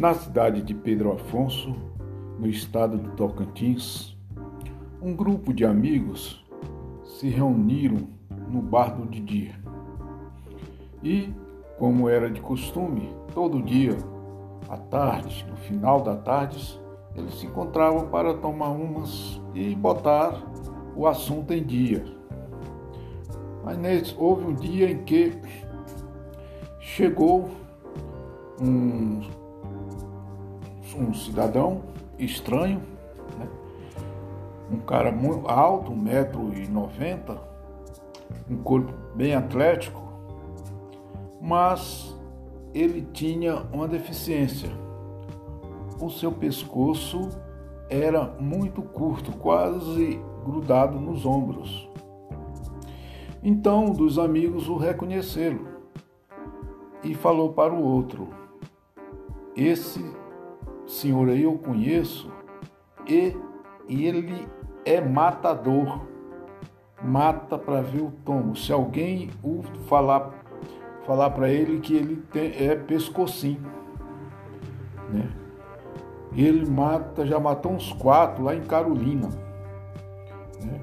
Na cidade de Pedro Afonso, no estado do Tocantins, um grupo de amigos se reuniram no bar do Didi. E, como era de costume, todo dia, à tarde, no final da tarde, eles se encontravam para tomar umas e botar o assunto em dia. Mas houve um dia em que chegou um um cidadão estranho, né? um cara muito alto, 1,90m, um corpo bem atlético, mas ele tinha uma deficiência. O seu pescoço era muito curto, quase grudado nos ombros. Então, um dos amigos o reconheceram e falou para o outro: Esse senhor eu conheço e ele é matador. Mata para ver o tombo. Se alguém o falar falar para ele que ele tem, é pescocinho, né? Ele mata, já matou uns quatro lá em Carolina. Né?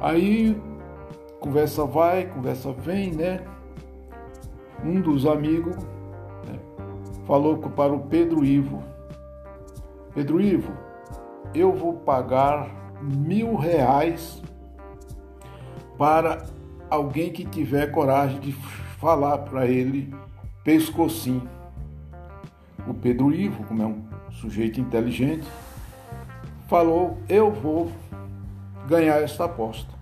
Aí conversa vai, conversa vem, né? Um dos amigos né, falou para o Pedro Ivo, Pedro Ivo, eu vou pagar mil reais para alguém que tiver coragem de falar para ele pescocinho. O Pedro Ivo, como é um sujeito inteligente, falou: Eu vou ganhar esta aposta.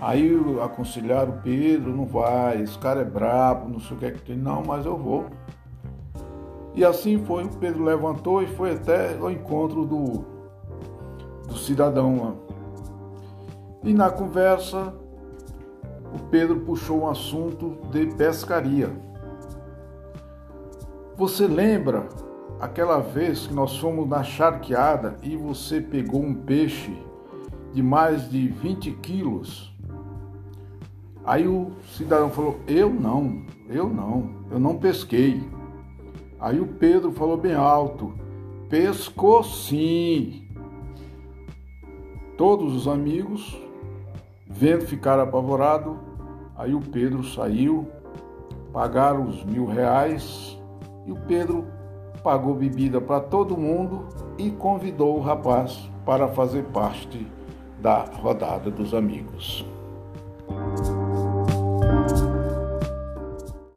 Aí aconselharam o Pedro: Não vai, esse cara é brabo, não sei o que é que tem, não, mas eu vou. E assim foi, Pedro levantou e foi até o encontro do, do cidadão lá. E na conversa, o Pedro puxou um assunto de pescaria. Você lembra aquela vez que nós fomos na charqueada e você pegou um peixe de mais de 20 quilos? Aí o cidadão falou: Eu não, eu não, eu não pesquei. Aí o Pedro falou bem alto: pescou sim. Todos os amigos, vendo ficar apavorado, aí o Pedro saiu, pagaram os mil reais e o Pedro pagou bebida para todo mundo e convidou o rapaz para fazer parte da rodada dos amigos.